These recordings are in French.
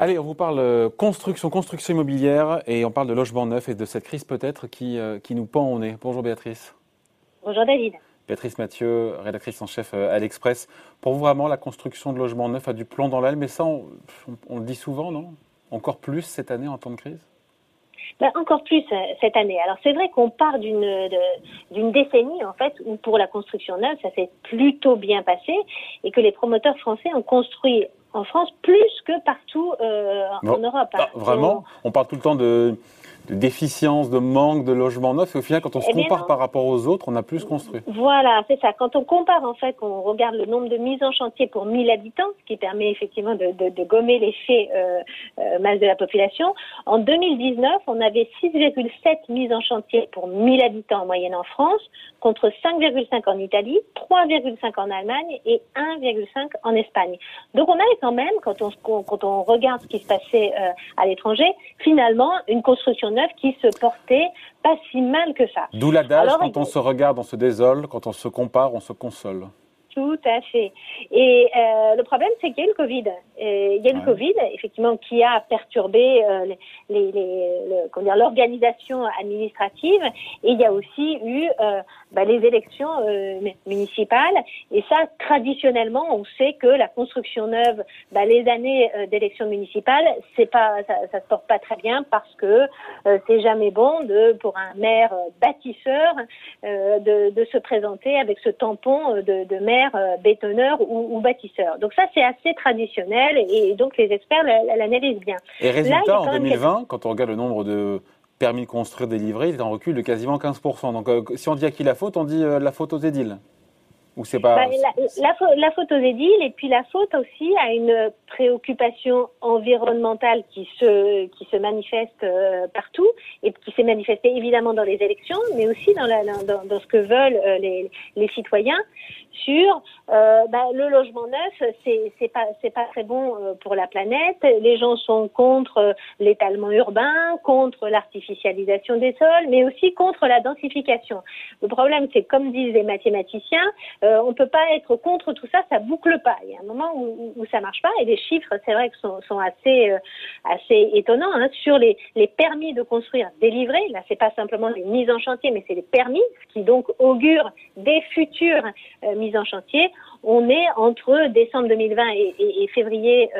Allez, on vous parle euh, construction, construction immobilière et on parle de logement neuf et de cette crise peut-être qui, euh, qui nous pend au nez. Bonjour Béatrice. Bonjour David. Béatrice Mathieu, rédactrice en chef euh, à l'Express. Pour vous, vraiment, la construction de logements neufs a du plomb dans l'aile, mais ça, on, le dit souvent, non? Encore plus cette année en temps de crise? Ben, encore plus cette année. Alors c'est vrai qu'on part d'une d'une décennie en fait où pour la construction neuve ça s'est plutôt bien passé et que les promoteurs français ont construit en France plus que partout euh, en Europe. Ah, vraiment On parle tout le temps de de déficience, de manque de logements neufs. Et au final, quand on se eh compare par rapport aux autres, on a plus construit. Voilà, c'est ça. Quand on compare, en fait, on regarde le nombre de mises en chantier pour 1000 habitants, ce qui permet effectivement de, de, de gommer l'effet euh, euh, masse de la population. En 2019, on avait 6,7 mises en chantier pour 1000 habitants en moyenne en France, contre 5,5 en Italie, 3,5 en Allemagne et 1,5 en Espagne. Donc on avait quand même, quand on, quand on regarde ce qui se passait euh, à l'étranger, finalement une construction qui se portait pas si mal que ça. D'où l'adage, quand on se regarde, on se désole, quand on se compare, on se console. Tout à fait. Et euh, le problème, c'est qu'il y a eu le Covid. il y a eu le Covid, effectivement, qui a perturbé euh, les, les, l'organisation administrative. Et il y a aussi eu euh, bah, les élections municipales. Et ça, traditionnellement, on sait que la construction neuve, bah, les années d'élections municipales, c'est pas, ça, ça se porte pas très bien parce que c'est jamais bon de, pour un maire bâtisseur, de, de, se présenter avec ce tampon de, de maire bétonneur ou, ou, bâtisseur. Donc ça, c'est assez traditionnel et donc les experts l'analysent bien. Et résultat, en 2020, quand on regarde le nombre de permis de construire délivré, il est en recul de quasiment 15%. Donc euh, si on dit à qui la faute, on dit euh, la faute aux édiles. Ou c'est pas... Bah, la, la, faute aux édiles et puis la faute aussi à une préoccupation environnementale qui se, qui se manifeste euh, partout et qui s'est manifestée évidemment dans les élections, mais aussi dans, la, dans, dans ce que veulent les, les citoyens sur euh, bah, le logement neuf, c'est c'est pas très bon euh, pour la planète. Les gens sont contre euh, l'étalement urbain, contre l'artificialisation des sols, mais aussi contre la densification. Le problème, c'est comme disent les mathématiciens, euh, on peut pas être contre tout ça, ça boucle pas. Il y a un moment où, où, ça marche pas, et les chiffres, c'est vrai que sont, euh, assez étonnants hein, sur les permis de construire délivrés. Là, c'est pas simplement les mises en chantier, mais c'est les permis, ce qui donc augure des futures mise en chantier. On est entre décembre 2020 et, février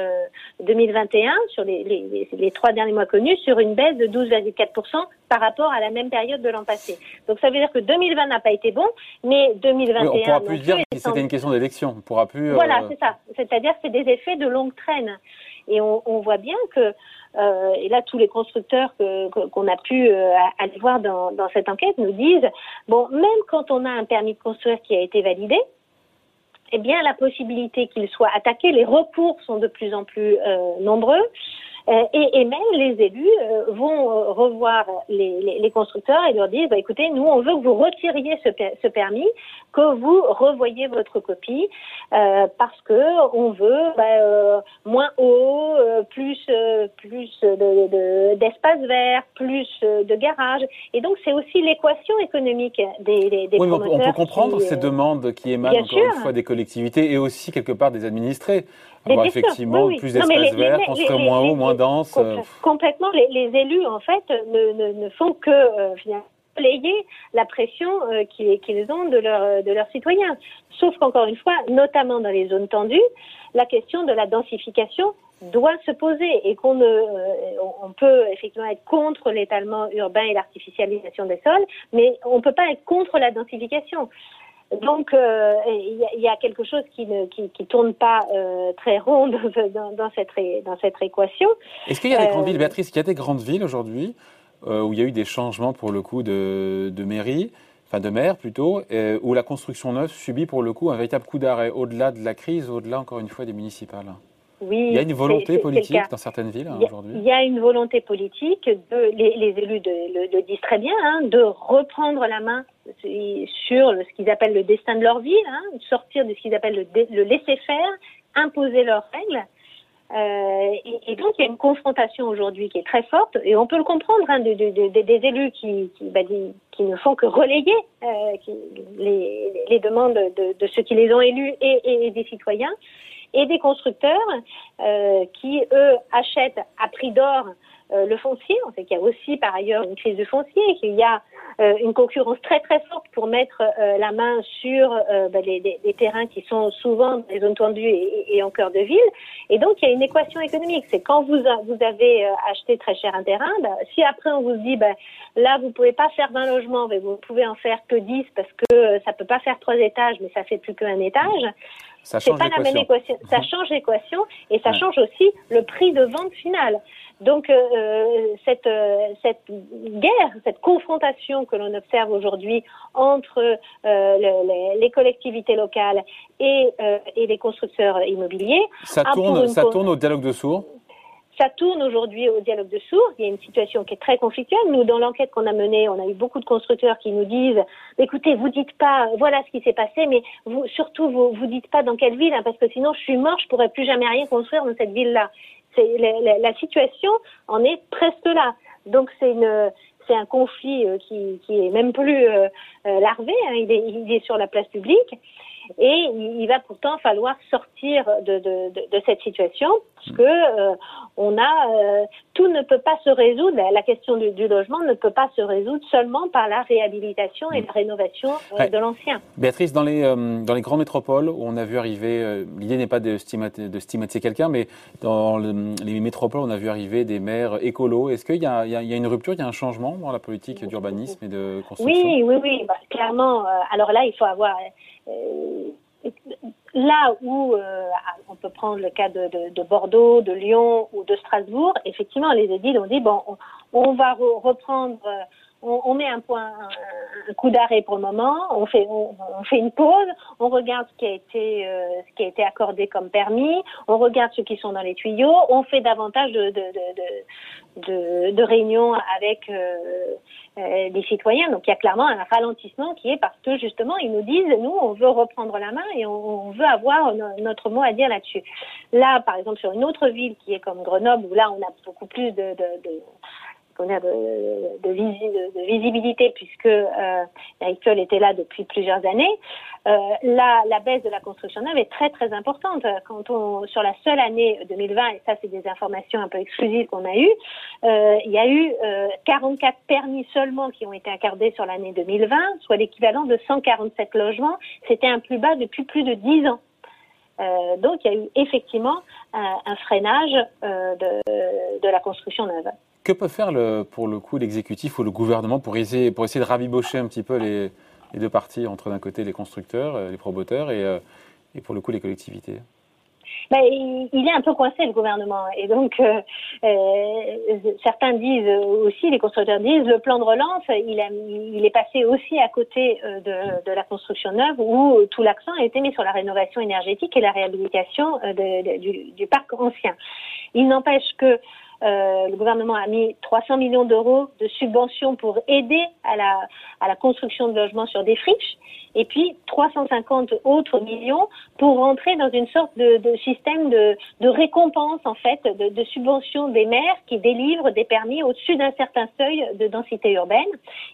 2021, euh, sur les, trois derniers mois connus, sur une baisse de 12,4% par rapport à la même période de l'an passé. Donc ça veut dire que 2020 n'a pas été bon, mais 2021... on ne pourra plus dire que c'était une question d'élection. On pourra plus... Voilà, c'est ça. C'est-à-dire que c'est des effets de longue traîne. Et on, voit bien que, euh, et là tous les constructeurs qu'on a pu euh, aller voir dans, dans cette enquête nous disent, bon, même quand on a un permis de construire qui a été validé, eh bien, la possibilité qu'il soit attaqué, les recours sont de plus en plus euh, nombreux. Euh, et, et, même les élus euh, vont euh, revoir les, les, les, constructeurs et leur dire bah, écoutez, nous, on veut que vous retiriez ce, ce permis, que vous revoyez votre copie, euh, parce que on veut bah, moins haut, plus plus d'espace de, vert, plus de garages. Et donc, c'est aussi l'équation économique des, des, des oui, On peut comprendre ces demandes qui émanent encore une fois des collectivités et aussi quelque part des administrés avoir effectivement plus d'espace vert, construire moins haut, moins dense. Euh, complètement, les, élus en fait ne, ne, font que euh, la pression euh, qu'ils ont de, leur, de leurs citoyens. Sauf qu'encore une fois, notamment dans les zones tendues, la question de la densification doit se poser et qu'on ne, on peut effectivement être contre l'étalement urbain et l'artificialisation des sols, mais on ne peut pas être contre la densification. Donc, euh, il y, a quelque chose qui ne qui, qui tourne pas euh, très rond dans, dans, cette, dans cette équation. Est-ce qu'il y a des grandes villes, euh, Béatrice, qu'il y a des grandes villes aujourd'hui où il y a eu des changements pour le coup de, de mairie, enfin de maire plutôt, où la construction neuve subit pour le coup un véritable coup d'arrêt, au-delà de la crise, au-delà encore une fois des municipales? Oui, il y a une volonté politique dans certaines villes aujourd'hui? Il y a une volonté politique, de, les, les élus de, le, le, disent très bien, hein, de reprendre la main sur ce qu'ils appellent le destin de leur ville, hein, sortir de ce qu'ils appellent le, le laisser-faire, imposer leurs règles. Euh, et, donc il y a une confrontation aujourd'hui qui est très forte, et on peut le comprendre hein, de, de, de, des élus qui, qui, bah, qui, ne font que relayer euh, les, les, demandes de, ceux qui les ont élus et, des citoyens. et des constructeurs qui, eux, achètent à prix d'or euh, le foncier. On sait qu'il y a aussi par ailleurs une crise de foncier, qu'il y a euh, une concurrence très très forte pour mettre euh, la main sur ben, les, les, terrains qui sont souvent dans les zones tendues et, et, en cœur de ville. Et donc il y a une équation économique. C'est quand vous, vous avez acheté très cher un terrain, ben, si après on vous dit ben, là vous pouvez pas faire 20 logements, mais vous pouvez en faire que 10 parce que ça peut pas faire trois étages, mais ça fait plus qu'un étage. Ça change pas la même équation. Ça change l'équation et ça change aussi le prix de vente final. Donc euh, euh, cette, euh, cette guerre, cette confrontation que l'on observe aujourd'hui entre les, les, collectivités locales et, et les constructeurs immobiliers, ça tourne, ça tourne au dialogue de sourds. Ça tourne aujourd'hui au dialogue de sourds. Il y a une situation qui est très conflictuelle. Nous, dans l'enquête qu'on a menée, on a eu beaucoup de constructeurs qui nous disent "Écoutez, vous dites pas, voilà ce qui s'est passé, mais surtout vous, vous dites pas dans quelle ville, hein, parce que sinon je suis mort, je pourrais plus jamais rien construire dans cette ville-là." la, situation en est presque là. Donc c'est un conflit euh, qui, qui est même plus euh, euh, larvé, hein. il, est, sur la place publique et il va pourtant falloir sortir de, cette situation parce que on a euh, tout ne peut pas se résoudre. La question du, du, logement ne peut pas se résoudre seulement par la réhabilitation et la rénovation euh, de l'ancien. Béatrice, dans les dans les grandes métropoles où on a vu arriver, l'idée n'est pas de stigmatiser, de stigmatiser quelqu'un, mais dans les métropoles, on a vu arriver des maires écolos. Est-ce qu'il y, y, a une rupture, il y a un changement dans la politique d'urbanisme et de construction? Oui, oui, oui, bah, clairement. alors là, il faut avoir euh, là où euh, on peut prendre le cas de, de, de, Bordeaux, de Lyon ou de Strasbourg, effectivement, les édiles ont dit bon, on, on va reprendre, euh, on, on, met un point, un, coup d'arrêt pour le moment, on fait, on, on, fait une pause, on regarde ce qui a été, euh, ce qui a été accordé comme permis, on regarde ceux qui sont dans les tuyaux, on fait davantage de, de, de, de réunions avec euh, des citoyens. Donc il y a clairement un ralentissement qui est parce que justement ils nous disent nous on veut reprendre la main et on, veut avoir notre mot à dire là-dessus. Là par exemple sur une autre ville qui est comme Grenoble où là on a beaucoup plus de, de, de visibilité puisque euh, était là depuis plusieurs années. Euh, la, baisse de la construction neuve est très très importante. Sur la seule année 2020, et ça c'est des informations un peu exclusives qu'on a eues, euh, il y a eu 44 euh, permis seulement qui ont été accordés sur l'année 2020, soit l'équivalent de 147 logements. C'était un plus bas depuis plus de 10 ans. Donc il y a eu effectivement un, freinage de, la construction neuve. Que peut faire pour le coup l'exécutif ou le gouvernement pour essayer, de rabibocher un petit peu les, deux parties, entre d'un côté les constructeurs, euh, les promoteurs et, euh, et pour le coup les collectivités? Ben, il est un peu coincé le gouvernement et donc euh, certains disent aussi, les constructeurs disent, le plan de relance, il, est passé aussi à côté de, la construction neuve où tout l'accent a été mis sur la rénovation énergétique et la réhabilitation du, du parc ancien. Il n'empêche que le gouvernement a mis 300 millions d'euros de subventions pour aider à la, à la construction de logements sur des friches et puis 350 autres millions pour rentrer dans une sorte de, de système de, de, récompense en fait de, de subventions des maires qui délivrent des permis au-dessus d'un certain seuil de densité urbaine.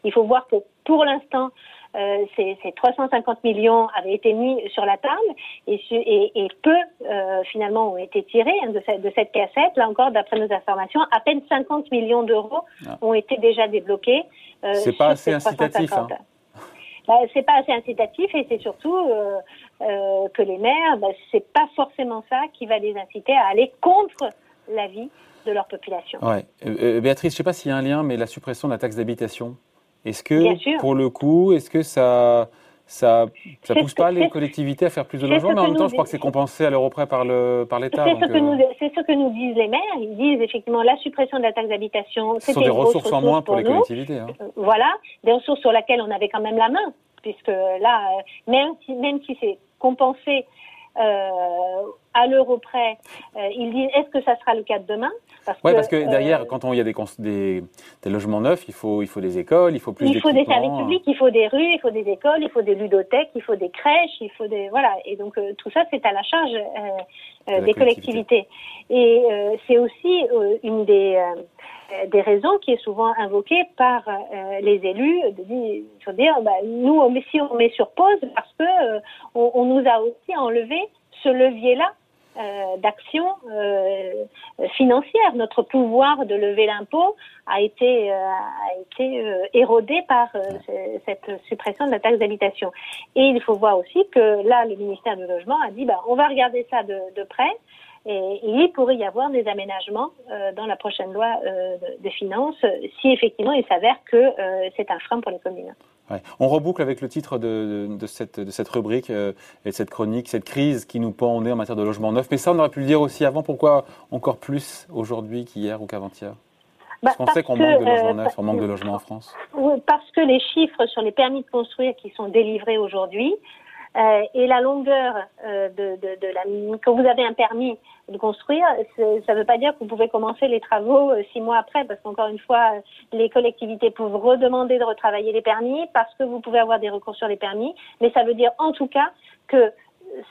Il faut voir que pour l'instant euh, ces, ces, 350 millions avaient été mis sur la table et, et, et peu euh, finalement ont été tirés hein, de, cette, de, cette, cassette. Là encore, d'après nos informations, à peine 50 millions d'euros ah. ont été déjà débloqués. Euh, c'est pas assez incitatif. Hein. Bah, c'est pas assez incitatif et c'est surtout euh, euh, que les maires, bah, c'est pas forcément ça qui va les inciter à aller contre la vie de leur population. Ouais. Béatrice, je sais pas s'il y a un lien, mais la suppression de la taxe d'habitation, est-ce que, pour le coup, est-ce que ça, ça, ça pousse pas les collectivités à faire plus de logements, mais en même temps, je crois que c'est compensé à l'euro près par le par l'État. C'est ce, que euh, ce que nous disent les maires. Ils disent effectivement la suppression de la taxe d'habitation. Ce sont des ressources en moins pour, les collectivités. Hein. Euh, voilà, des ressources sur lesquelles on avait quand même la main, puisque là, euh, même si même si c'est compensé à l'euro près, euh, ils disent est-ce que ça sera le cas de demain? Parce Oui, parce que euh, derrière, quand il y a des, des, des, logements neufs, il faut, il faut des écoles, il faut plus Il faut des services publics, il faut des rues, il faut des écoles, il faut des ludothèques, il faut des crèches, il faut des voilà. Et donc tout ça, c'est à la charge des collectivités. Et c'est aussi une des des raisons qui est souvent invoquée par les élus de dire, dire bah, nous si on met sur pause parce que on, on, nous a aussi enlevé ce levier là euh, d'action euh, financière. Notre pouvoir de lever l'impôt a été, euh, a été érodé par cette suppression de la taxe d'habitation. Et il faut voir aussi que là, le ministère du Logement a dit, bah, on va regarder ça de, de près. Et, il pourrait y avoir des aménagements dans la prochaine loi de, finances si effectivement il s'avère que c'est un frein pour les communes. On reboucle avec le titre de, cette, rubrique euh, et de cette chronique, cette crise qui nous pend au nez en matière de logement neuf. Mais ça, on aurait pu le dire aussi avant. Pourquoi encore plus aujourd'hui qu'hier ou qu'avant-hier? Bah, Parce qu'on sait qu'on manque de logements euh, neufs, on manque de logements en France. Parce que les chiffres sur les permis de construire qui sont délivrés aujourd'hui euh, et la longueur euh, de, la quand vous avez un permis de construire, ça ne veut pas dire que vous pouvez commencer les travaux euh, six mois après, parce qu'encore une fois, les collectivités peuvent redemander de retravailler les permis parce que vous pouvez avoir des recours sur les permis, mais ça veut dire en tout cas que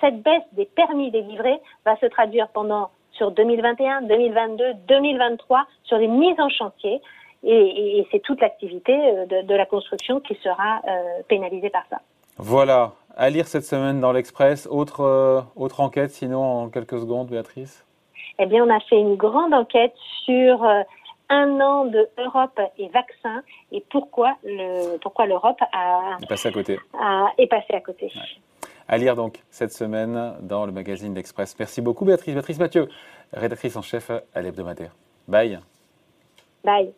cette baisse des permis délivrés va se traduire pendant sur 2021, 2022, 2023 sur les mises en chantier. Et, c'est toute l'activité de, la construction qui sera pénalisée par ça. Voilà, à lire cette semaine dans l'Express. Autre, euh, autre enquête, sinon en quelques secondes, Béatrice? Eh bien, on a fait une grande enquête sur euh, un an de Europe et vaccins et pourquoi le pourquoi l'Europe a est passé à côté. est passé à côté. À lire donc cette semaine dans le magazine L'Express. Merci beaucoup Béatrice. Béatrice Mathieu, rédactrice en chef à l'hebdomadaire. Bye. Bye.